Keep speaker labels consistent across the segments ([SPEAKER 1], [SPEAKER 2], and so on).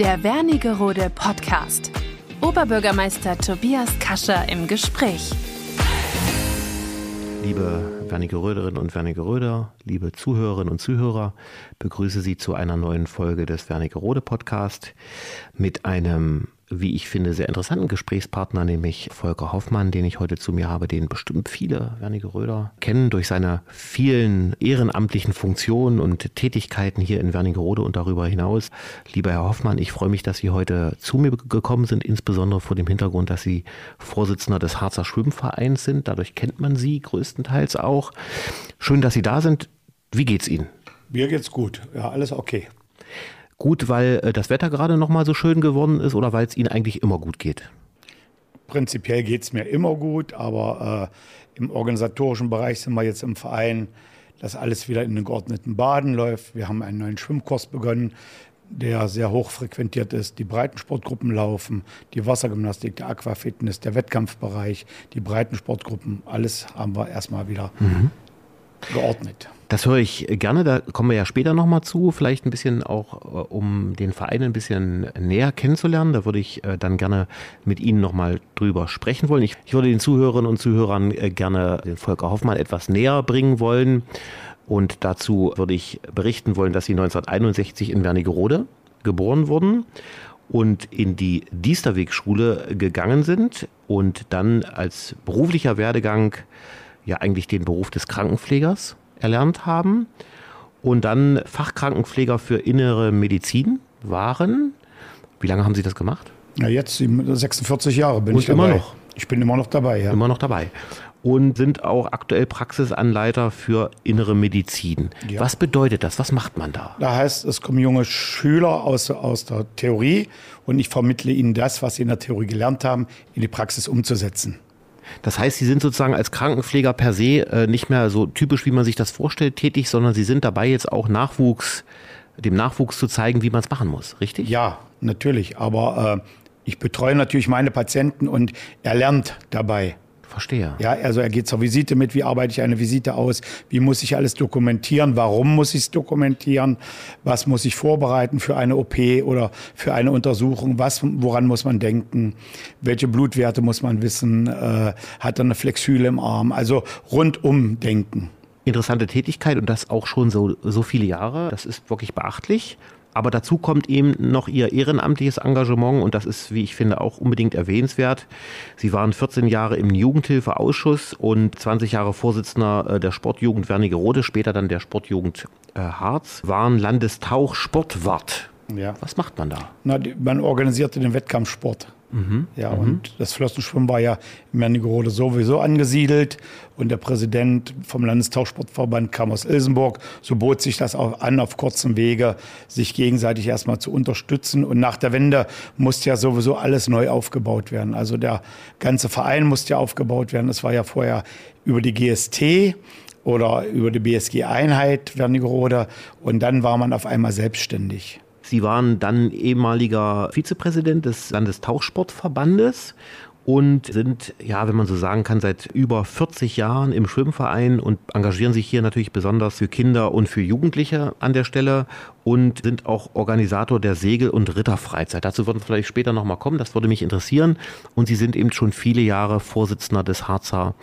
[SPEAKER 1] Der Wernigerode Podcast. Oberbürgermeister Tobias Kascher im Gespräch.
[SPEAKER 2] Liebe Wernigeröderinnen und Wernigeröder, liebe Zuhörerinnen und Zuhörer, begrüße Sie zu einer neuen Folge des Wernigerode Podcast mit einem wie ich finde, sehr interessanten Gesprächspartner, nämlich Volker Hoffmann, den ich heute zu mir habe, den bestimmt viele Wernige Röder kennen durch seine vielen ehrenamtlichen Funktionen und Tätigkeiten hier in Wernigerode und darüber hinaus. Lieber Herr Hoffmann, ich freue mich, dass Sie heute zu mir gekommen sind, insbesondere vor dem Hintergrund, dass Sie Vorsitzender des Harzer Schwimmvereins sind. Dadurch kennt man Sie größtenteils auch. Schön, dass Sie da sind. Wie geht's Ihnen?
[SPEAKER 3] Mir geht's gut. Ja, alles okay
[SPEAKER 2] gut, weil äh, das Wetter gerade noch mal so schön geworden ist oder weil es Ihnen eigentlich immer gut geht?
[SPEAKER 3] Prinzipiell geht es mir immer gut, aber äh, im organisatorischen Bereich sind wir jetzt im Verein, dass alles wieder in den geordneten Baden läuft. Wir haben einen neuen Schwimmkurs begonnen, der sehr hoch frequentiert ist. Die Breitensportgruppen laufen, die Wassergymnastik, der Aquafitness, der Wettkampfbereich, die Breitensportgruppen, alles haben wir erstmal wieder mhm. Geordnet.
[SPEAKER 2] Das höre ich gerne, da kommen wir ja später nochmal zu, vielleicht ein bisschen auch, äh, um den Verein ein bisschen näher kennenzulernen. Da würde ich äh, dann gerne mit Ihnen nochmal drüber sprechen wollen. Ich, ich würde den Zuhörerinnen und Zuhörern äh, gerne den Volker Hoffmann etwas näher bringen wollen. Und dazu würde ich berichten wollen, dass Sie 1961 in Wernigerode geboren wurden und in die Diesterwegschule gegangen sind und dann als beruflicher Werdegang ja eigentlich den Beruf des Krankenpflegers erlernt haben und dann Fachkrankenpfleger für innere Medizin waren. Wie lange haben Sie das gemacht?
[SPEAKER 3] Ja, jetzt 46 Jahre bin
[SPEAKER 2] und
[SPEAKER 3] ich dabei.
[SPEAKER 2] Immer noch.
[SPEAKER 3] Ich bin immer noch dabei, ja.
[SPEAKER 2] Immer noch dabei. Und sind auch aktuell Praxisanleiter für innere Medizin. Ja. Was bedeutet das? Was macht man da?
[SPEAKER 3] Da heißt, es kommen junge Schüler aus, aus der Theorie und ich vermittle ihnen das, was sie in der Theorie gelernt haben, in die Praxis umzusetzen.
[SPEAKER 2] Das heißt, Sie sind sozusagen als Krankenpfleger per se äh, nicht mehr so typisch, wie man sich das vorstellt, tätig, sondern Sie sind dabei jetzt auch Nachwuchs, dem Nachwuchs zu zeigen, wie man es machen muss, richtig?
[SPEAKER 3] Ja, natürlich. Aber äh, ich betreue natürlich meine Patienten und er lernt dabei.
[SPEAKER 2] Verstehe.
[SPEAKER 3] Ja, also er geht zur Visite mit, wie arbeite ich eine Visite aus, wie muss ich alles dokumentieren, warum muss ich es dokumentieren, was muss ich vorbereiten für eine OP oder für eine Untersuchung, was, woran muss man denken, welche Blutwerte muss man wissen, äh, hat er eine Flexhüle im Arm, also rundum denken.
[SPEAKER 2] Interessante Tätigkeit und das auch schon so, so viele Jahre, das ist wirklich beachtlich. Aber dazu kommt eben noch ihr ehrenamtliches Engagement und das ist, wie ich finde, auch unbedingt erwähnenswert. Sie waren 14 Jahre im Jugendhilfeausschuss und 20 Jahre Vorsitzender äh, der Sportjugend Wernigerode, später dann der Sportjugend äh, Harz, waren Landestauchsportwart. Ja. Was macht man da?
[SPEAKER 3] Na, man organisierte den Wettkampfsport. Mhm. Ja, mhm. und das Flossenschwimmen war ja in Wernigerode sowieso angesiedelt und der Präsident vom Landestauchsportverband kam aus Ilsenburg. So bot sich das auch an, auf kurzem Wege sich gegenseitig erstmal zu unterstützen. Und nach der Wende musste ja sowieso alles neu aufgebaut werden. Also der ganze Verein musste ja aufgebaut werden. Es war ja vorher über die GST oder über die BSG-Einheit Wernigerode und dann war man auf einmal selbstständig.
[SPEAKER 2] Sie waren dann ehemaliger Vizepräsident des Landestauchsportverbandes und sind, ja, wenn man so sagen kann, seit über 40 Jahren im Schwimmverein und engagieren sich hier natürlich besonders für Kinder und für Jugendliche an der Stelle und sind auch Organisator der Segel- und Ritterfreizeit. Dazu würden wir vielleicht später nochmal kommen, das würde mich interessieren. Und Sie sind eben schon viele Jahre Vorsitzender des Harzer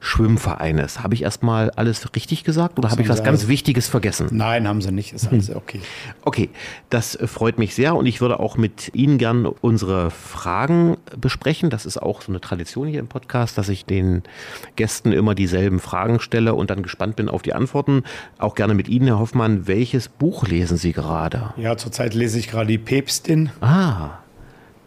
[SPEAKER 2] Schwimmvereines. Habe ich erstmal alles richtig gesagt oder habe ich was ganz alles? Wichtiges vergessen?
[SPEAKER 3] Nein, haben Sie nicht, ist alles okay.
[SPEAKER 2] Okay, das freut mich sehr und ich würde auch mit Ihnen gern unsere Fragen besprechen. Das ist auch so eine Tradition hier im Podcast, dass ich den Gästen immer dieselben Fragen stelle und dann gespannt bin auf die Antworten. Auch gerne mit Ihnen, Herr Hoffmann. Welches Buch lesen Sie gerade?
[SPEAKER 3] Ja, zurzeit lese ich gerade die Päpstin.
[SPEAKER 2] Ah.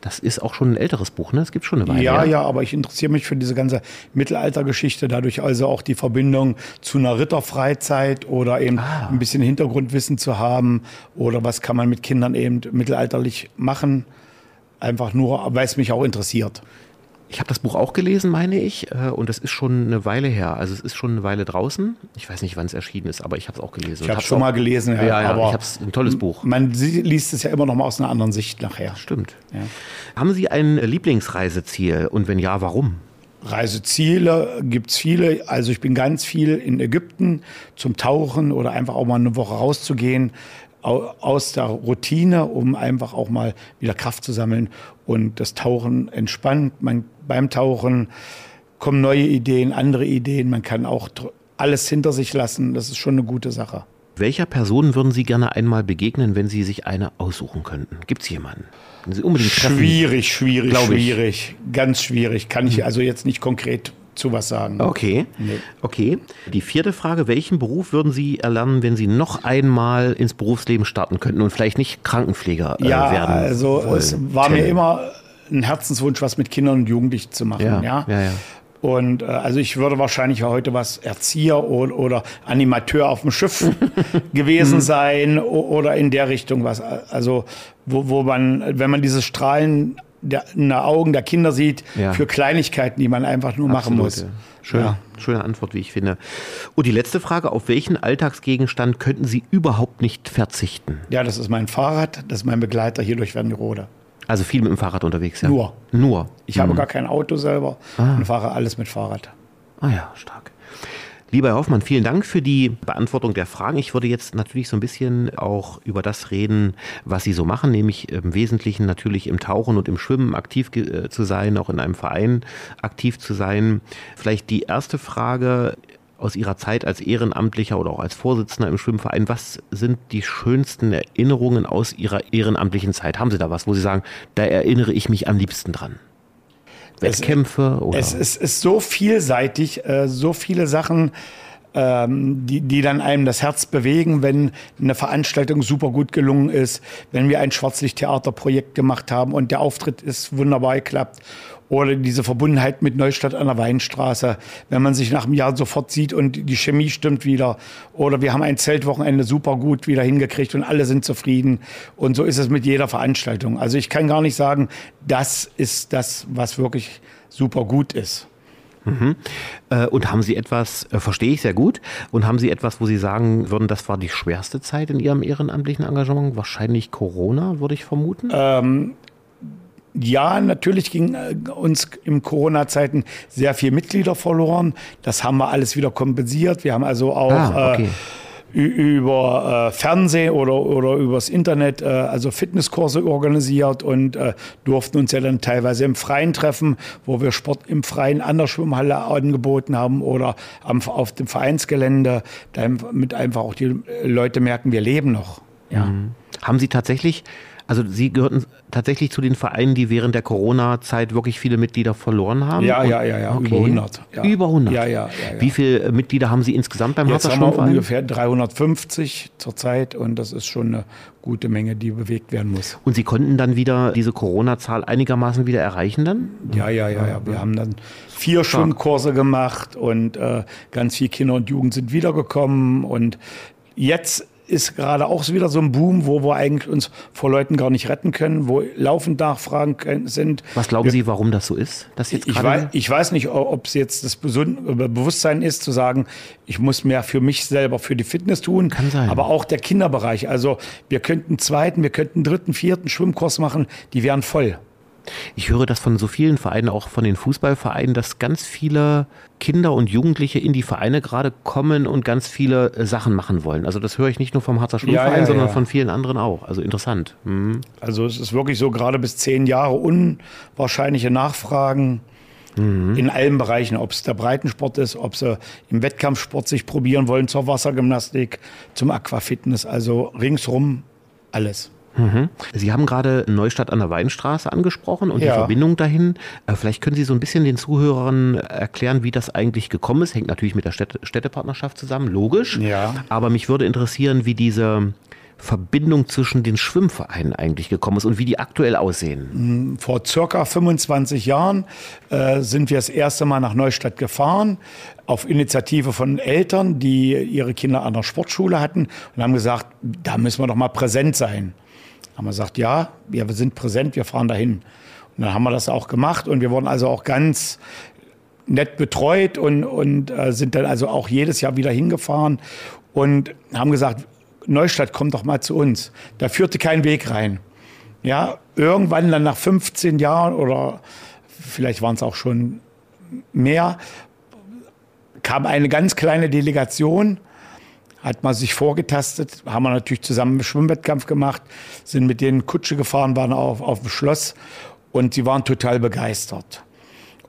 [SPEAKER 2] Das ist auch schon ein älteres Buch, ne? Es gibt schon eine Weile.
[SPEAKER 3] Ja, ja, aber ich interessiere mich für diese ganze Mittelaltergeschichte, dadurch also auch die Verbindung zu einer Ritterfreizeit oder eben ah. ein bisschen Hintergrundwissen zu haben oder was kann man mit Kindern eben mittelalterlich machen. Einfach nur, weil es mich auch interessiert.
[SPEAKER 2] Ich habe das Buch auch gelesen, meine ich, äh, und es ist schon eine Weile her. Also es ist schon eine Weile draußen. Ich weiß nicht, wann es erschienen ist, aber ich habe es auch gelesen.
[SPEAKER 3] Ich habe es schon mal gelesen,
[SPEAKER 2] ja. ja, ja aber ich habe es ein tolles Buch.
[SPEAKER 3] Man liest es ja immer noch mal aus einer anderen Sicht nachher.
[SPEAKER 2] Stimmt. Ja. Haben Sie ein Lieblingsreiseziel und wenn ja, warum?
[SPEAKER 3] Reiseziele gibt es viele. Also ich bin ganz viel in Ägypten zum Tauchen oder einfach auch mal eine Woche rauszugehen aus der Routine, um einfach auch mal wieder Kraft zu sammeln und das Tauchen entspannt. Man, beim Tauchen kommen neue Ideen, andere Ideen. Man kann auch alles hinter sich lassen. Das ist schon eine gute Sache.
[SPEAKER 2] Welcher Person würden Sie gerne einmal begegnen, wenn Sie sich eine aussuchen könnten? Gibt es jemanden?
[SPEAKER 3] Schwierig, schwierig, schwierig. Ganz schwierig. Kann ich hm. also jetzt nicht konkret zu was sagen.
[SPEAKER 2] Okay. Nee. Okay. Die vierte Frage: Welchen Beruf würden Sie erlernen, wenn Sie noch einmal ins Berufsleben starten könnten und vielleicht nicht Krankenpfleger
[SPEAKER 3] äh, ja, werden? Ja, also wollten? es war mir immer ein Herzenswunsch, was mit Kindern und Jugendlichen zu machen. Ja, ja. ja, ja. Und äh, also ich würde wahrscheinlich heute was Erzieher oder, oder Animateur auf dem Schiff gewesen mhm. sein oder in der Richtung was. Also wo, wo man, wenn man dieses Strahlen der, in den Augen der Kinder sieht, ja. für Kleinigkeiten, die man einfach nur Absolut, machen muss.
[SPEAKER 2] Schön, ja. Schöne Antwort, wie ich finde. Und die letzte Frage, auf welchen Alltagsgegenstand könnten Sie überhaupt nicht verzichten?
[SPEAKER 3] Ja, das ist mein Fahrrad, das ist mein Begleiter hier durch Wernigerode.
[SPEAKER 2] Also viel mit dem Fahrrad unterwegs, ja?
[SPEAKER 3] Nur.
[SPEAKER 2] Nur.
[SPEAKER 3] Ich mhm. habe gar kein Auto selber ah. und fahre alles mit Fahrrad.
[SPEAKER 2] Ah ja, stark. Lieber Herr Hoffmann, vielen Dank für die Beantwortung der Fragen. Ich würde jetzt natürlich so ein bisschen auch über das reden, was Sie so machen, nämlich im Wesentlichen natürlich im Tauchen und im Schwimmen aktiv äh, zu sein, auch in einem Verein aktiv zu sein. Vielleicht die erste Frage aus Ihrer Zeit als Ehrenamtlicher oder auch als Vorsitzender im Schwimmverein. Was sind die schönsten Erinnerungen aus Ihrer ehrenamtlichen Zeit? Haben Sie da was, wo Sie sagen, da erinnere ich mich am liebsten dran?
[SPEAKER 3] Wettkämpfe? Es, oder? Es, es ist so vielseitig, äh, so viele Sachen, ähm, die, die dann einem das Herz bewegen, wenn eine Veranstaltung super gut gelungen ist, wenn wir ein Schwarzlichttheaterprojekt gemacht haben und der Auftritt ist wunderbar geklappt oder diese Verbundenheit mit Neustadt an der Weinstraße, wenn man sich nach einem Jahr sofort sieht und die Chemie stimmt wieder. Oder wir haben ein Zeltwochenende super gut wieder hingekriegt und alle sind zufrieden. Und so ist es mit jeder Veranstaltung. Also ich kann gar nicht sagen, das ist das, was wirklich super gut ist.
[SPEAKER 2] Mhm. Äh, und haben Sie etwas, äh, verstehe ich sehr gut, und haben Sie etwas, wo Sie sagen würden, das war die schwerste Zeit in Ihrem ehrenamtlichen Engagement? Wahrscheinlich Corona, würde ich vermuten?
[SPEAKER 3] Ähm, ja, natürlich ging äh, uns im Corona-Zeiten sehr viel Mitglieder verloren. Das haben wir alles wieder kompensiert. Wir haben also auch ah, okay. äh, über äh, Fernsehen oder, oder übers Internet äh, also Fitnesskurse organisiert und äh, durften uns ja dann teilweise im Freien treffen, wo wir Sport im Freien an der Schwimmhalle angeboten haben oder am, auf dem Vereinsgelände, damit einfach auch die Leute merken, wir leben noch.
[SPEAKER 2] Ja. Mhm. Haben Sie tatsächlich also Sie gehörten tatsächlich zu den Vereinen, die während der Corona-Zeit wirklich viele Mitglieder verloren haben?
[SPEAKER 3] Ja, ja, ja, ja. Okay. über 100.
[SPEAKER 2] Ja. Über 100?
[SPEAKER 3] Ja, ja, ja,
[SPEAKER 2] ja. Wie viele Mitglieder haben Sie insgesamt beim
[SPEAKER 3] Jetzt haben wir ungefähr 350 zurzeit und das ist schon eine gute Menge, die bewegt werden muss.
[SPEAKER 2] Und Sie konnten dann wieder diese Corona-Zahl einigermaßen wieder erreichen dann?
[SPEAKER 3] Ja, ja, ja, ja. Wir haben dann vier Schwimmkurse gemacht und äh, ganz viele Kinder und Jugend sind wiedergekommen und jetzt ist gerade auch wieder so ein Boom, wo wir eigentlich uns vor Leuten gar nicht retten können, wo laufend Nachfragen sind.
[SPEAKER 2] Was glauben wir, Sie, warum das so ist?
[SPEAKER 3] Dass jetzt ich, weiß, ich weiß nicht, ob es jetzt das Bewusstsein ist, zu sagen, ich muss mehr für mich selber, für die Fitness tun.
[SPEAKER 2] Kann sein.
[SPEAKER 3] Aber auch der Kinderbereich. Also wir könnten zweiten, wir könnten dritten, vierten Schwimmkurs machen, die wären voll.
[SPEAKER 2] Ich höre das von so vielen Vereinen, auch von den Fußballvereinen, dass ganz viele Kinder und Jugendliche in die Vereine gerade kommen und ganz viele äh, Sachen machen wollen. Also das höre ich nicht nur vom Harzer Schwimmverein, ja, ja, sondern ja. von vielen anderen auch. Also interessant.
[SPEAKER 3] Mhm. Also es ist wirklich so, gerade bis zehn Jahre unwahrscheinliche Nachfragen mhm. in allen Bereichen, ob es der Breitensport ist, ob sie im Wettkampfsport sich probieren wollen, zur Wassergymnastik, zum Aquafitness, also ringsrum alles.
[SPEAKER 2] Mhm. Sie haben gerade Neustadt an der Weinstraße angesprochen und ja. die Verbindung dahin. Äh, vielleicht können Sie so ein bisschen den Zuhörern erklären, wie das eigentlich gekommen ist. Hängt natürlich mit der Städte Städtepartnerschaft zusammen, logisch.
[SPEAKER 3] Ja.
[SPEAKER 2] Aber mich würde interessieren, wie diese Verbindung zwischen den Schwimmvereinen eigentlich gekommen ist und wie die aktuell aussehen?
[SPEAKER 3] Mm, vor circa 25 Jahren äh, sind wir das erste Mal nach Neustadt gefahren, auf Initiative von Eltern, die ihre Kinder an der Sportschule hatten und haben gesagt, da müssen wir doch mal präsent sein haben wir gesagt, ja, wir sind präsent, wir fahren dahin. Und dann haben wir das auch gemacht und wir wurden also auch ganz nett betreut und, und äh, sind dann also auch jedes Jahr wieder hingefahren und haben gesagt, Neustadt, kommt doch mal zu uns. Da führte kein Weg rein. Ja, irgendwann dann nach 15 Jahren oder vielleicht waren es auch schon mehr, kam eine ganz kleine Delegation hat man sich vorgetastet, haben wir natürlich zusammen einen Schwimmwettkampf gemacht, sind mit denen Kutsche gefahren, waren auf, auf dem Schloss und sie waren total begeistert.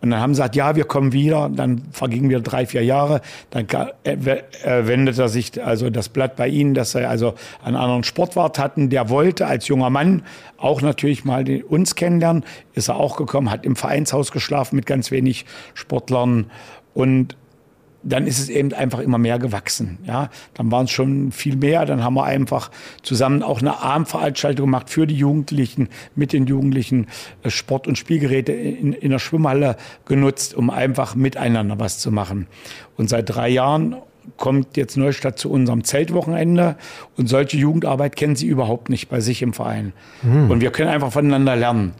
[SPEAKER 3] Und dann haben sie gesagt, ja, wir kommen wieder. Dann vergingen wieder drei, vier Jahre. Dann äh, äh, wendete sich also das Blatt bei ihnen, dass sie also einen anderen Sportwart hatten. Der wollte als junger Mann auch natürlich mal uns kennenlernen. Ist er auch gekommen, hat im Vereinshaus geschlafen mit ganz wenig Sportlern. Und dann ist es eben einfach immer mehr gewachsen. Ja, dann waren es schon viel mehr. Dann haben wir einfach zusammen auch eine Abendveranstaltung gemacht für die Jugendlichen, mit den Jugendlichen äh, Sport- und Spielgeräte in, in der Schwimmhalle genutzt, um einfach miteinander was zu machen. Und seit drei Jahren kommt jetzt Neustadt zu unserem Zeltwochenende und solche Jugendarbeit kennen sie überhaupt nicht bei sich im Verein. Mhm. Und wir können einfach voneinander lernen.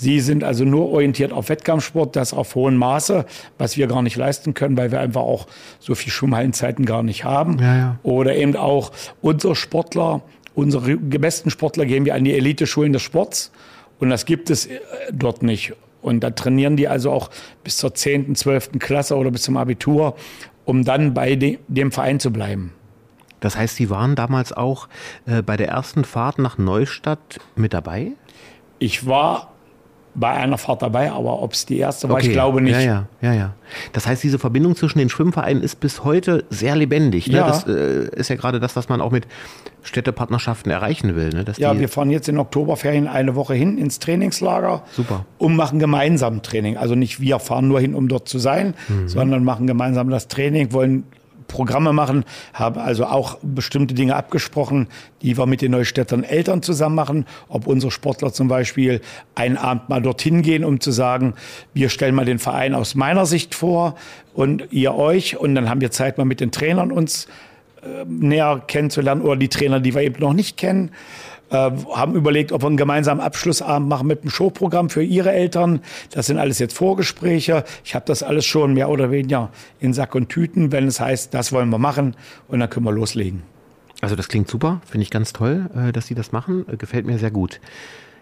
[SPEAKER 3] Sie sind also nur orientiert auf Wettkampfsport, das auf hohem Maße, was wir gar nicht leisten können, weil wir einfach auch so viel Schwimmhallenzeiten gar nicht haben. Ja, ja. Oder eben auch unsere Sportler, unsere besten Sportler gehen wir an die Elite-Schulen des Sports und das gibt es äh, dort nicht. Und da trainieren die also auch bis zur 10., 12. Klasse oder bis zum Abitur, um dann bei de dem Verein zu bleiben.
[SPEAKER 2] Das heißt, Sie waren damals auch äh, bei der ersten Fahrt nach Neustadt mit dabei?
[SPEAKER 3] Ich war bei einer Fahrt dabei, aber ob es die erste war, okay. ich glaube nicht.
[SPEAKER 2] Ja, ja, ja, ja. Das heißt, diese Verbindung zwischen den Schwimmvereinen ist bis heute sehr lebendig. Ne? Ja. Das äh, ist ja gerade das, was man auch mit Städtepartnerschaften erreichen will. Ne?
[SPEAKER 3] ja, wir fahren jetzt in Oktoberferien eine Woche hin ins Trainingslager.
[SPEAKER 2] Super.
[SPEAKER 3] Und machen gemeinsam Training. Also nicht wir fahren nur hin, um dort zu sein, mhm. sondern machen gemeinsam das Training, wollen Programme machen, haben also auch bestimmte Dinge abgesprochen, die wir mit den Neustädtern Eltern zusammen machen. Ob unsere Sportler zum Beispiel einen Abend mal dorthin gehen, um zu sagen, wir stellen mal den Verein aus meiner Sicht vor und ihr euch. Und dann haben wir Zeit, mal mit den Trainern uns äh, näher kennenzulernen oder die Trainer, die wir eben noch nicht kennen haben überlegt, ob wir einen gemeinsamen Abschlussabend machen mit einem Showprogramm für ihre Eltern. Das sind alles jetzt Vorgespräche. Ich habe das alles schon mehr oder weniger in Sack und Tüten, wenn es heißt, das wollen wir machen und dann können wir loslegen.
[SPEAKER 2] Also das klingt super, finde ich ganz toll, äh, dass Sie das machen, äh, gefällt mir sehr gut.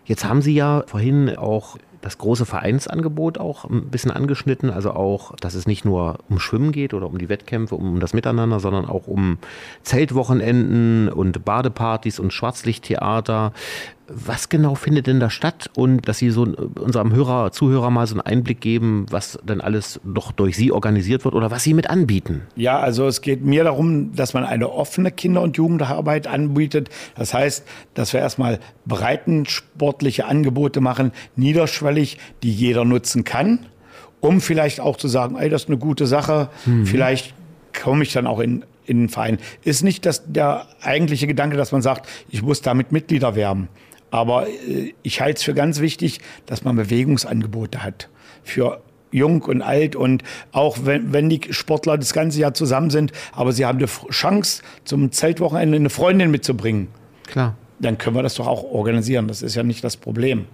[SPEAKER 2] Jetzt haben Sie ja vorhin auch das große Vereinsangebot auch ein bisschen angeschnitten. Also auch, dass es nicht nur um Schwimmen geht oder um die Wettkämpfe, um das Miteinander, sondern auch um Zeltwochenenden und Badepartys und Schwarzlichttheater. Was genau findet denn da statt? Und dass Sie so unserem Hörer, Zuhörer mal so einen Einblick geben, was denn alles doch durch Sie organisiert wird oder was Sie mit anbieten?
[SPEAKER 3] Ja, also es geht mir darum, dass man eine offene Kinder- und Jugendarbeit anbietet. Das heißt, dass wir erstmal breitensportliche Angebote machen, niederschwellig, die jeder nutzen kann, um vielleicht auch zu sagen, ey, das ist eine gute Sache, mhm. vielleicht komme ich dann auch in, in den Verein. Ist nicht das, der eigentliche Gedanke, dass man sagt, ich muss damit Mitglieder werben. Aber äh, ich halte es für ganz wichtig, dass man Bewegungsangebote hat für jung und alt und auch wenn, wenn die Sportler das ganze Jahr zusammen sind, aber sie haben die Chance, zum Zeltwochenende eine Freundin mitzubringen.
[SPEAKER 2] Klar.
[SPEAKER 3] Dann können wir das doch auch organisieren. Das ist ja nicht das Problem.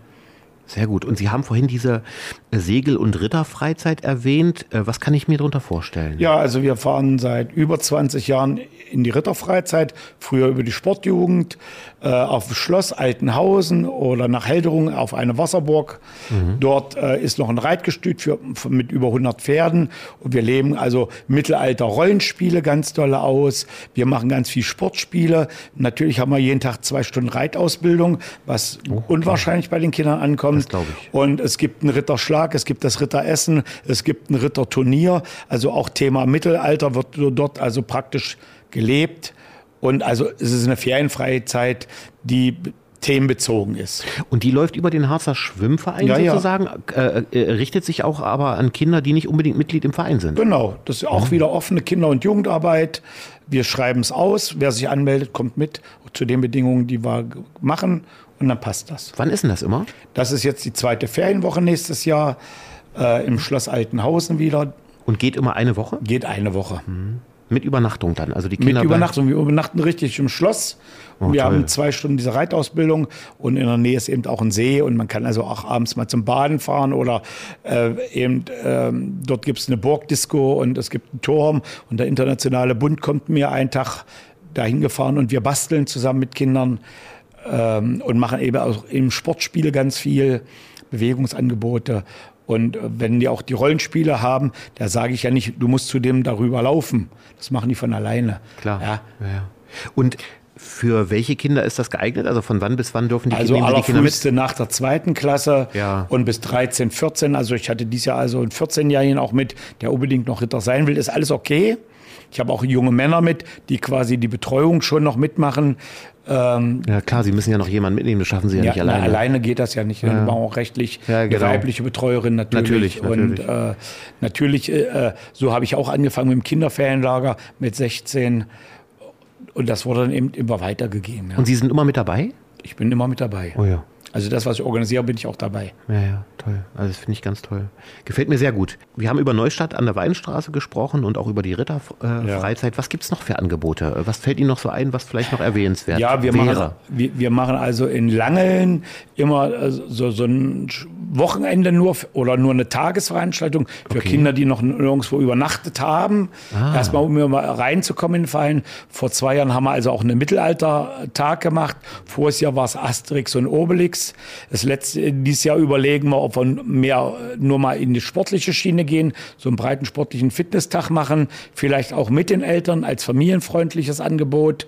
[SPEAKER 2] Sehr gut. Und Sie haben vorhin diese Segel- und Ritterfreizeit erwähnt. Äh, was kann ich mir darunter vorstellen?
[SPEAKER 3] Ja, also wir fahren seit über 20 Jahren in die Ritterfreizeit, früher über die Sportjugend, äh, auf Schloss Altenhausen oder nach Helderung auf eine Wasserburg. Mhm. Dort äh, ist noch ein Reitgestüt für, mit über 100 Pferden. Und wir leben also Mittelalter-Rollenspiele ganz dolle aus. Wir machen ganz viel Sportspiele. Natürlich haben wir jeden Tag zwei Stunden Reitausbildung, was oh, unwahrscheinlich bei den Kindern ankommt. Das ich. Und es gibt einen Ritterschlag, es gibt das Ritteressen, es gibt ein Ritterturnier. Also auch Thema Mittelalter wird dort also praktisch gelebt. Und also es ist eine ferienfreie Zeit, die themenbezogen ist.
[SPEAKER 2] Und die läuft über den Harzer Schwimmverein ja, sozusagen, ja. Äh, äh, richtet sich auch aber an Kinder, die nicht unbedingt Mitglied im Verein sind.
[SPEAKER 3] Genau, das ist auch mhm. wieder offene Kinder- und Jugendarbeit. Wir schreiben es aus, wer sich anmeldet, kommt mit zu den Bedingungen, die wir machen und dann passt das.
[SPEAKER 2] Wann ist denn das immer?
[SPEAKER 3] Das ist jetzt die zweite Ferienwoche nächstes Jahr äh, im Schloss Altenhausen wieder.
[SPEAKER 2] Und geht immer eine Woche?
[SPEAKER 3] Geht eine Woche. Mhm.
[SPEAKER 2] Mit Übernachtung dann? Also die Kinder
[SPEAKER 3] Mit Übernachtung. Wir übernachten richtig im Schloss. Oh, wir toll. haben zwei Stunden diese Reitausbildung und in der Nähe ist eben auch ein See und man kann also auch abends mal zum Baden fahren oder äh, eben ähm, dort gibt es eine Burgdisco und es gibt einen Turm und der internationale Bund kommt mir einen Tag dahin gefahren und wir basteln zusammen mit Kindern ähm, und machen eben auch im Sportspiele ganz viel Bewegungsangebote Und äh, wenn die auch die Rollenspiele haben, da sage ich ja nicht, du musst zu dem darüber laufen. Das machen die von alleine.
[SPEAKER 2] Klar. Ja. ja. Und für welche Kinder ist das geeignet? Also von wann bis wann dürfen die,
[SPEAKER 3] also
[SPEAKER 2] Kinder,
[SPEAKER 3] die Kinder mit? nach der zweiten Klasse
[SPEAKER 2] ja.
[SPEAKER 3] und bis 13, 14. Also ich hatte dieses Jahr also einen 14-Jährigen auch mit, der unbedingt noch Ritter sein will. Ist alles okay. Ich habe auch junge Männer mit, die quasi die Betreuung schon noch mitmachen.
[SPEAKER 2] Ähm, ja klar, Sie müssen ja noch jemanden mitnehmen, das schaffen Sie ja, ja nicht alleine.
[SPEAKER 3] Na, alleine geht das ja nicht. Ja. Wir brauchen auch rechtlich ja, genau. eine weibliche Betreuerin natürlich.
[SPEAKER 2] Natürlich, natürlich.
[SPEAKER 3] Und äh, natürlich, äh, so habe ich auch angefangen mit dem Kinderferienlager mit 16. Und das wurde dann eben immer weitergegeben.
[SPEAKER 2] Ja. Und Sie sind immer mit dabei?
[SPEAKER 3] Ich bin immer mit dabei.
[SPEAKER 2] Oh ja.
[SPEAKER 3] Also das, was ich organisiere, bin ich auch dabei.
[SPEAKER 2] Ja, ja, toll. Also das finde ich ganz toll. Gefällt mir sehr gut. Wir haben über Neustadt an der Weinstraße gesprochen und auch über die Ritterfreizeit. Äh, ja. Was gibt es noch für Angebote? Was fällt Ihnen noch so ein, was vielleicht noch erwähnenswert
[SPEAKER 3] ja, wir wäre? Machen, wir, wir machen also in Langeln immer äh, so, so ein Wochenende nur oder nur eine Tagesveranstaltung für okay. Kinder, die noch nirgendwo übernachtet haben. Ah. Erstmal, um mal reinzukommen in den Verein. Vor zwei Jahren haben wir also auch einen Mittelaltertag gemacht. Voriges Jahr war es Asterix und Obelix. Das letzte, dieses Jahr überlegen wir, ob wir mehr nur mal in die sportliche Schiene gehen, so einen breiten sportlichen Fitnesstag machen, vielleicht auch mit den Eltern als familienfreundliches Angebot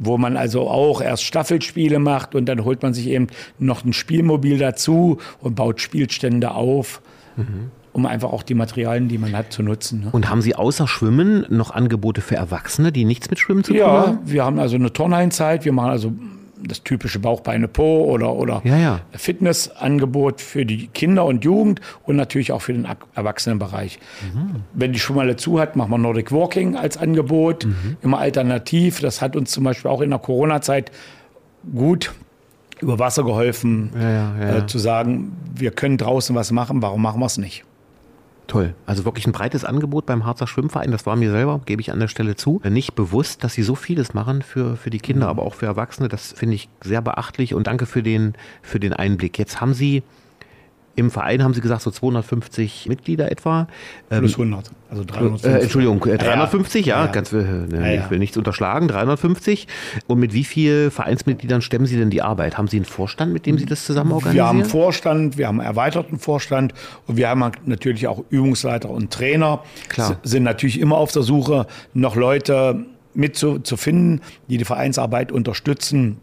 [SPEAKER 3] wo man also auch erst Staffelspiele macht und dann holt man sich eben noch ein Spielmobil dazu und baut Spielstände auf. Mhm um einfach auch die Materialien, die man hat, zu nutzen. Ne?
[SPEAKER 2] Und haben Sie außer Schwimmen noch Angebote für Erwachsene, die nichts mit Schwimmen zu tun haben?
[SPEAKER 3] Ja, wir haben also eine Turnheinzeit, wir machen also das typische Bauchbeine Po oder, oder
[SPEAKER 2] ja, ja.
[SPEAKER 3] Fitnessangebot für die Kinder und Jugend und natürlich auch für den Erwachsenenbereich. Mhm. Wenn die Schwimmhalle zu hat, machen wir Nordic Walking als Angebot, mhm. immer alternativ. Das hat uns zum Beispiel auch in der Corona-Zeit gut über Wasser geholfen,
[SPEAKER 2] ja,
[SPEAKER 3] äh, zu sagen, wir können draußen was machen, warum machen wir es nicht?
[SPEAKER 2] Toll. Also wirklich ein breites Angebot beim Harzer Schwimmverein. Das war mir selber, gebe ich an der Stelle zu, nicht bewusst, dass sie so vieles machen für, für die Kinder, mhm. aber auch für Erwachsene. Das finde ich sehr beachtlich und danke für den, für den Einblick. Jetzt haben Sie im Verein haben Sie gesagt, so 250 Mitglieder etwa.
[SPEAKER 3] Ähm, Plus 100,
[SPEAKER 2] also 350. Äh, Entschuldigung, 350, ja, ja, ja. Ganz, äh, ja, ich will nichts unterschlagen, 350. Und mit wie vielen Vereinsmitgliedern stemmen Sie denn die Arbeit? Haben Sie einen Vorstand, mit dem Sie das zusammen organisieren?
[SPEAKER 3] Wir haben einen Vorstand, wir haben einen erweiterten Vorstand und wir haben natürlich auch Übungsleiter und Trainer.
[SPEAKER 2] Klar.
[SPEAKER 3] Sind natürlich immer auf der Suche, noch Leute mitzufinden, die die Vereinsarbeit unterstützen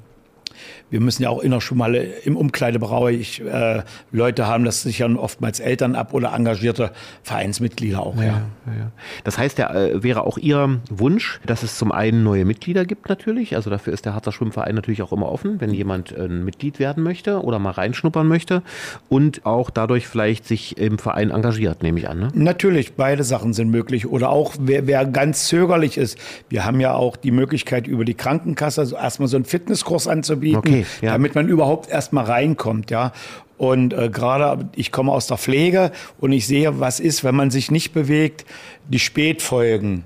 [SPEAKER 3] wir müssen ja auch immer schon mal im Umkleidebereich äh, Leute haben, das sichern oftmals Eltern ab oder engagierte Vereinsmitglieder auch. Ja, ja.
[SPEAKER 2] ja Das heißt, der äh, wäre auch Ihr Wunsch, dass es zum einen neue Mitglieder gibt natürlich. Also dafür ist der Harzer Schwimmverein natürlich auch immer offen, wenn jemand äh, ein Mitglied werden möchte oder mal reinschnuppern möchte und auch dadurch vielleicht sich im Verein engagiert, nehme ich an. Ne?
[SPEAKER 3] Natürlich, beide Sachen sind möglich. Oder auch, wer, wer ganz zögerlich ist, wir haben ja auch die Möglichkeit über die Krankenkasse also erstmal so einen Fitnesskurs anzubieten. Okay
[SPEAKER 2] okay,
[SPEAKER 3] ja. damit man überhaupt erstmal reinkommt, ja. Und äh, gerade ich komme aus der Pflege und ich sehe, was ist, wenn man sich nicht bewegt, die Spätfolgen,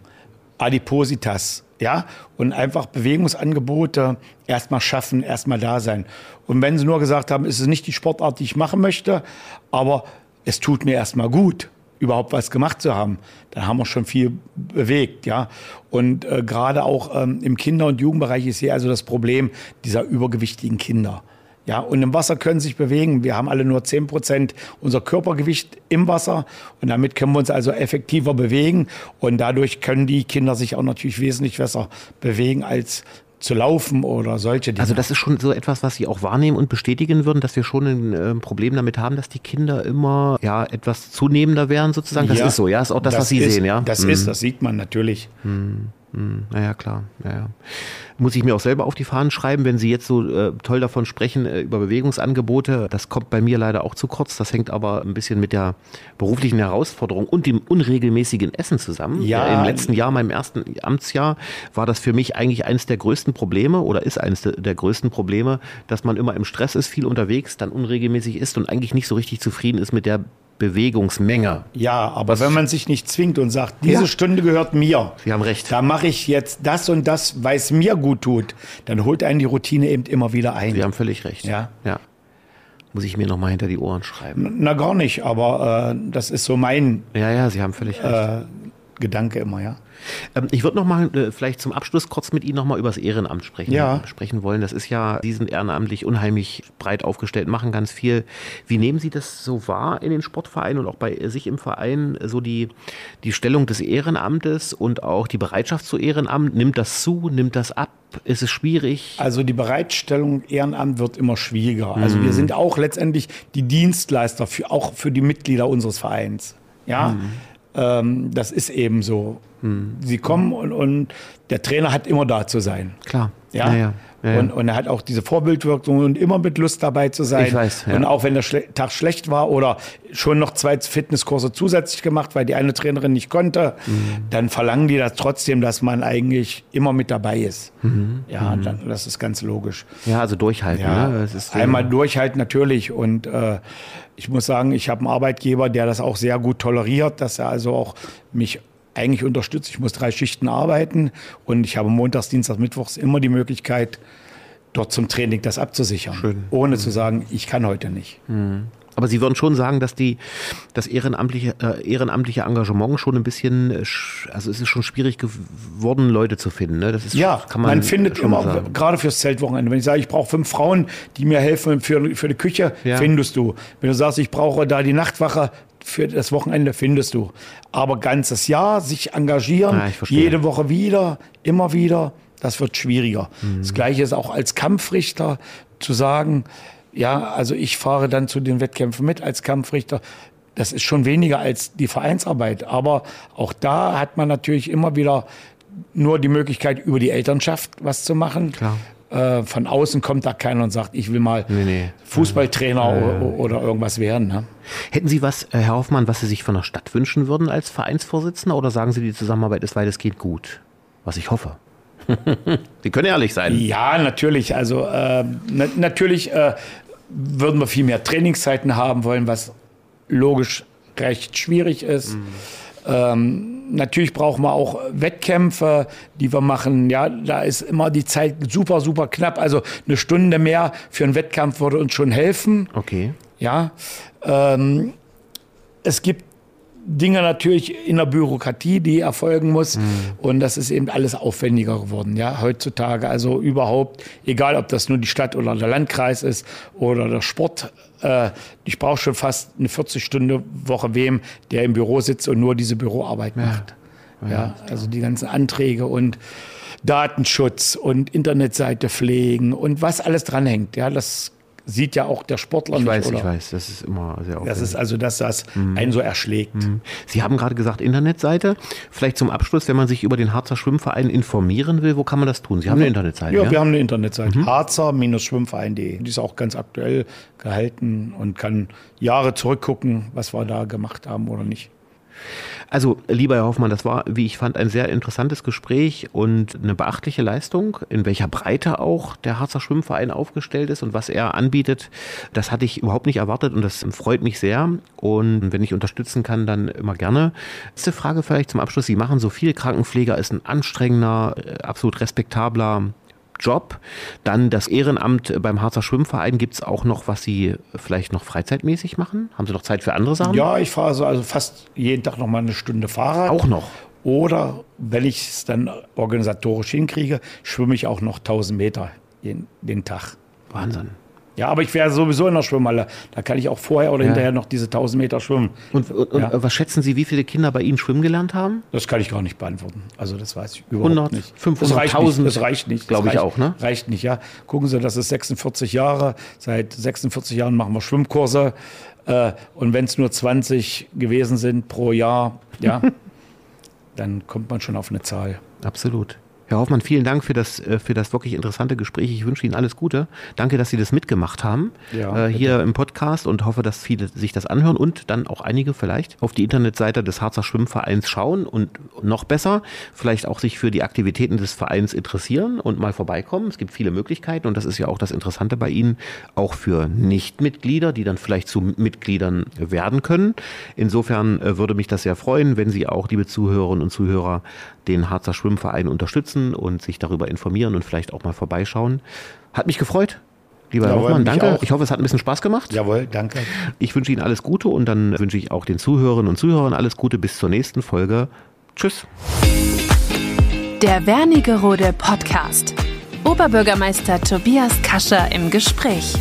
[SPEAKER 3] Adipositas, ja, und einfach Bewegungsangebote erstmal schaffen, erstmal da sein. Und wenn sie nur gesagt haben, es ist nicht die Sportart, die ich machen möchte, aber es tut mir erstmal gut, überhaupt was gemacht zu haben, dann haben wir schon viel bewegt, ja. Und äh, gerade auch ähm, im Kinder- und Jugendbereich ist hier also das Problem dieser übergewichtigen Kinder. Ja, und im Wasser können sich bewegen. Wir haben alle nur 10 Prozent unser Körpergewicht im Wasser und damit können wir uns also effektiver bewegen und dadurch können die Kinder sich auch natürlich wesentlich besser bewegen als zu laufen oder solche
[SPEAKER 2] Dinge. Also das ist schon so etwas, was Sie auch wahrnehmen und bestätigen würden, dass wir schon ein äh, Problem damit haben, dass die Kinder immer ja etwas zunehmender werden sozusagen. Das ja, ist so, ja, ist auch das, das was Sie
[SPEAKER 3] ist,
[SPEAKER 2] sehen, ja.
[SPEAKER 3] Das mhm. ist, das sieht man natürlich.
[SPEAKER 2] Mhm. Hm, naja, klar. Ja, Muss ich mir auch selber auf die Fahnen schreiben, wenn Sie jetzt so äh, toll davon sprechen, äh, über Bewegungsangebote. Das kommt bei mir leider auch zu kurz. Das hängt aber ein bisschen mit der beruflichen Herausforderung und dem unregelmäßigen Essen zusammen.
[SPEAKER 3] Ja.
[SPEAKER 2] Äh, Im letzten Jahr, meinem ersten Amtsjahr, war das für mich eigentlich eines der größten Probleme oder ist eines der, der größten Probleme, dass man immer im Stress ist, viel unterwegs, dann unregelmäßig ist und eigentlich nicht so richtig zufrieden ist mit der Bewegungsmenge.
[SPEAKER 3] Ja, aber Was? wenn man sich nicht zwingt und sagt, diese ja. Stunde gehört mir.
[SPEAKER 2] Sie haben recht.
[SPEAKER 3] Da mache ich jetzt das und das, weil es mir gut tut. Dann holt einen die Routine eben immer wieder ein.
[SPEAKER 2] Sie haben völlig recht.
[SPEAKER 3] Ja.
[SPEAKER 2] ja. Muss ich mir noch mal hinter die Ohren schreiben.
[SPEAKER 3] Na, gar nicht, aber äh, das ist so mein.
[SPEAKER 2] Ja, ja, Sie haben völlig recht. Äh,
[SPEAKER 3] Gedanke immer, ja.
[SPEAKER 2] Ähm, ich würde noch mal äh, vielleicht zum Abschluss kurz mit Ihnen noch mal über das Ehrenamt sprechen,
[SPEAKER 3] Ja.
[SPEAKER 2] sprechen wollen. Das ist ja, Sie sind ehrenamtlich unheimlich breit aufgestellt, machen ganz viel. Wie nehmen Sie das so wahr in den Sportvereinen und auch bei sich im Verein, so die, die Stellung des Ehrenamtes und auch die Bereitschaft zu Ehrenamt? Nimmt das zu, nimmt das ab? Ist es schwierig?
[SPEAKER 3] Also die Bereitstellung Ehrenamt wird immer schwieriger. Also wir sind auch letztendlich die Dienstleister für, auch für die Mitglieder unseres Vereins. Ja, ähm, das ist eben so. Sie kommen und, und der Trainer hat immer da zu sein.
[SPEAKER 2] Klar.
[SPEAKER 3] Ja,
[SPEAKER 2] ja, ja, ja.
[SPEAKER 3] Und, und er hat auch diese Vorbildwirkung und immer mit Lust dabei zu sein.
[SPEAKER 2] Ich weiß, ja.
[SPEAKER 3] Und auch wenn der Schle Tag schlecht war oder schon noch zwei Fitnesskurse zusätzlich gemacht, weil die eine Trainerin nicht konnte,
[SPEAKER 2] Mhm.
[SPEAKER 3] dann verlangen die das trotzdem, dass man eigentlich immer mit dabei ist.
[SPEAKER 2] Mhm.
[SPEAKER 3] Ja, Dann, das ist ganz logisch.
[SPEAKER 2] ja, also durchhalten.
[SPEAKER 3] Ja,
[SPEAKER 2] ne? Äh,
[SPEAKER 3] einmal durchhalten natürlich und äh, ich muss sagen, ich habe einen Arbeitgeber, der das auch sehr gut toleriert, dass er also auch mich eigentlich unterstützt. Ich muss drei Schichten arbeiten und ich habe montags, dienstags, mittwochs immer die Möglichkeit, dort zum Training das abzusichern.
[SPEAKER 2] Schön.
[SPEAKER 3] Ohne zu sagen, ich kann heute nicht.
[SPEAKER 2] Aber Sie würden schon sagen, dass die, das ehrenamtliche, äh, ehrenamtliche Engagement schon ein bisschen, äh, also es ist schon schwierig geworden, Leute zu finden. Ne? Das ist,
[SPEAKER 3] Ja,
[SPEAKER 2] kann
[SPEAKER 3] man,
[SPEAKER 2] man,
[SPEAKER 3] findet immer,
[SPEAKER 2] sagen.
[SPEAKER 3] gerade fürs Zeltwochenende, wenn ich sage, ich brauche fünf Frauen, die mir helfen für, für die Küche,
[SPEAKER 2] Ja.
[SPEAKER 3] findest du. Wenn du sagst, ich brauche da die Nachtwache für das Wochenende, findest du. Aber ganzes Jahr sich engagieren,
[SPEAKER 2] verstehe.
[SPEAKER 3] jede Woche wieder, immer wieder, das wird schwieriger.
[SPEAKER 2] Mhm.
[SPEAKER 3] Das Gleiche ist auch als Kampfrichter zu sagen, ja, also ich fahre dann zu den Wettkämpfen mit als Kampfrichter. Das ist schon weniger als die Vereinsarbeit. Aber auch da hat man natürlich immer wieder nur die Möglichkeit, über die Elternschaft was zu machen.
[SPEAKER 2] Klar.
[SPEAKER 3] Äh, von außen kommt da keiner und sagt, ich will mal
[SPEAKER 2] Nee, nee.
[SPEAKER 3] Fußballtrainer o- oder irgendwas werden. Ne?
[SPEAKER 2] Hätten Sie was, äh, Herr Hoffmann, was Sie sich von der Stadt wünschen würden als Vereinsvorsitzender oder sagen Sie, die Zusammenarbeit ist weitestgehend gut? Was ich hoffe. Sie können ehrlich sein.
[SPEAKER 3] Ja, natürlich. Also äh, na, natürlich äh, würden wir viel mehr Trainingszeiten haben wollen, was logisch recht schwierig ist. Ähm, natürlich brauchen wir auch Wettkämpfe, die wir machen. Ja, da ist immer die Zeit super, super knapp. Also eine Stunde mehr für einen Wettkampf würde uns schon helfen.
[SPEAKER 2] Okay.
[SPEAKER 3] Ja, ähm, es gibt Dinge natürlich in der Bürokratie, die erfolgen muss. Und das ist eben alles aufwendiger geworden, ja, heutzutage. Also überhaupt, egal ob das nur die Stadt oder der Landkreis ist oder der Sport. Äh, ich brauche schon fast eine 40-Stunden-Woche wem, der im Büro sitzt und nur diese Büroarbeit macht. Ja, also die ganzen Anträge und Datenschutz und Internetseite pflegen und was alles dranhängt. Ja, das sieht ja auch der Sportler
[SPEAKER 2] Ich
[SPEAKER 3] nicht.
[SPEAKER 2] weiß,
[SPEAKER 3] oder?
[SPEAKER 2] ich weiß. Das ist immer sehr aufwendig.
[SPEAKER 3] Das ist also das, das einen so erschlägt.
[SPEAKER 2] Sie haben gerade gesagt, Internetseite. Vielleicht zum Abschluss, wenn man sich über den Harzer Schwimmverein informieren will, wo kann man das tun? Sie haben eine Internetseite.
[SPEAKER 3] Ja,
[SPEAKER 2] Ja,
[SPEAKER 3] wir haben eine Internetseite, harzer-schwimmverein.de. Die ist auch ganz aktuell gehalten und kann Jahre zurückgucken, was wir da gemacht haben oder nicht.
[SPEAKER 2] Also, lieber Herr Hoffmann, das war, wie ich fand, ein sehr interessantes Gespräch und eine beachtliche Leistung, in welcher Breite auch der Harzer Schwimmverein aufgestellt ist und was er anbietet. Das hatte ich überhaupt nicht erwartet und das freut mich sehr. Und wenn ich unterstützen kann, dann immer gerne. Letzte Frage vielleicht zum Abschluss. Sie machen so viel. Krankenpfleger ist ein anstrengender, äh, absolut respektabler Job. Dann das Ehrenamt beim Harzer Schwimmverein. Gibt es auch noch, was Sie vielleicht noch freizeitmäßig machen? Haben Sie noch Zeit für andere Sachen?
[SPEAKER 3] Ja, ich fahre so also fast jeden Tag noch mal eine Stunde Fahrrad.
[SPEAKER 2] Auch noch.
[SPEAKER 3] Oder wenn ich es dann organisatorisch hinkriege, schwimme ich auch noch 1000 Meter den, den Tag.
[SPEAKER 2] Wahnsinn.
[SPEAKER 3] Ja, aber ich wäre sowieso in der Schwimmhalle. Da kann ich auch vorher oder hinterher noch diese 1000 Meter schwimmen.
[SPEAKER 2] Und, und, und
[SPEAKER 3] Ja.
[SPEAKER 2] was schätzen Sie, wie viele Kinder bei Ihnen schwimmen gelernt haben?
[SPEAKER 3] Das kann ich gar nicht beantworten. Also das weiß ich überhaupt
[SPEAKER 2] 100,
[SPEAKER 3] nicht.
[SPEAKER 2] 500,
[SPEAKER 3] das reicht
[SPEAKER 2] 1000,
[SPEAKER 3] nicht. Das reicht nicht. Das
[SPEAKER 2] glaub ich auch, ne?
[SPEAKER 3] Reicht nicht, ja. Gucken Sie, das ist 46 Jahre. Seit 46 Jahren machen wir Schwimmkurse. Äh, und wenn es nur 20 gewesen sind pro Jahr, ja, dann kommt man schon auf eine Zahl.
[SPEAKER 2] Absolut. Herr Hoffmann, vielen Dank für das, äh, für das wirklich interessante Gespräch. Ich wünsche Ihnen alles Gute. Danke, dass Sie das mitgemacht haben
[SPEAKER 3] Ja,
[SPEAKER 2] äh, hier im Podcast und hoffe, dass viele sich das anhören und dann auch einige vielleicht auf die Internetseite des Harzer Schwimmvereins schauen und noch besser vielleicht auch sich für die Aktivitäten des Vereins interessieren und mal vorbeikommen. Es gibt viele Möglichkeiten und das ist ja auch das Interessante bei Ihnen, auch für Nichtmitglieder, die dann vielleicht zu Mitgliedern werden können. Insofern äh, würde mich das sehr freuen, wenn Sie auch, liebe Zuhörerinnen und Zuhörer, den Harzer Schwimmverein unterstützen und sich darüber informieren und vielleicht auch mal vorbeischauen. Hat mich gefreut. Lieber Herr
[SPEAKER 3] Jawohl,
[SPEAKER 2] Hoffmann, danke.
[SPEAKER 3] auch.
[SPEAKER 2] Ich hoffe, es hat ein bisschen Spaß gemacht.
[SPEAKER 3] Jawohl, danke.
[SPEAKER 2] Ich wünsche Ihnen alles Gute und dann wünsche ich auch den Zuhörerinnen und Zuhörern alles Gute bis zur nächsten Folge. Tschüss.
[SPEAKER 1] Der Wernigerode Podcast. Oberbürgermeister Tobias Kascher im Gespräch.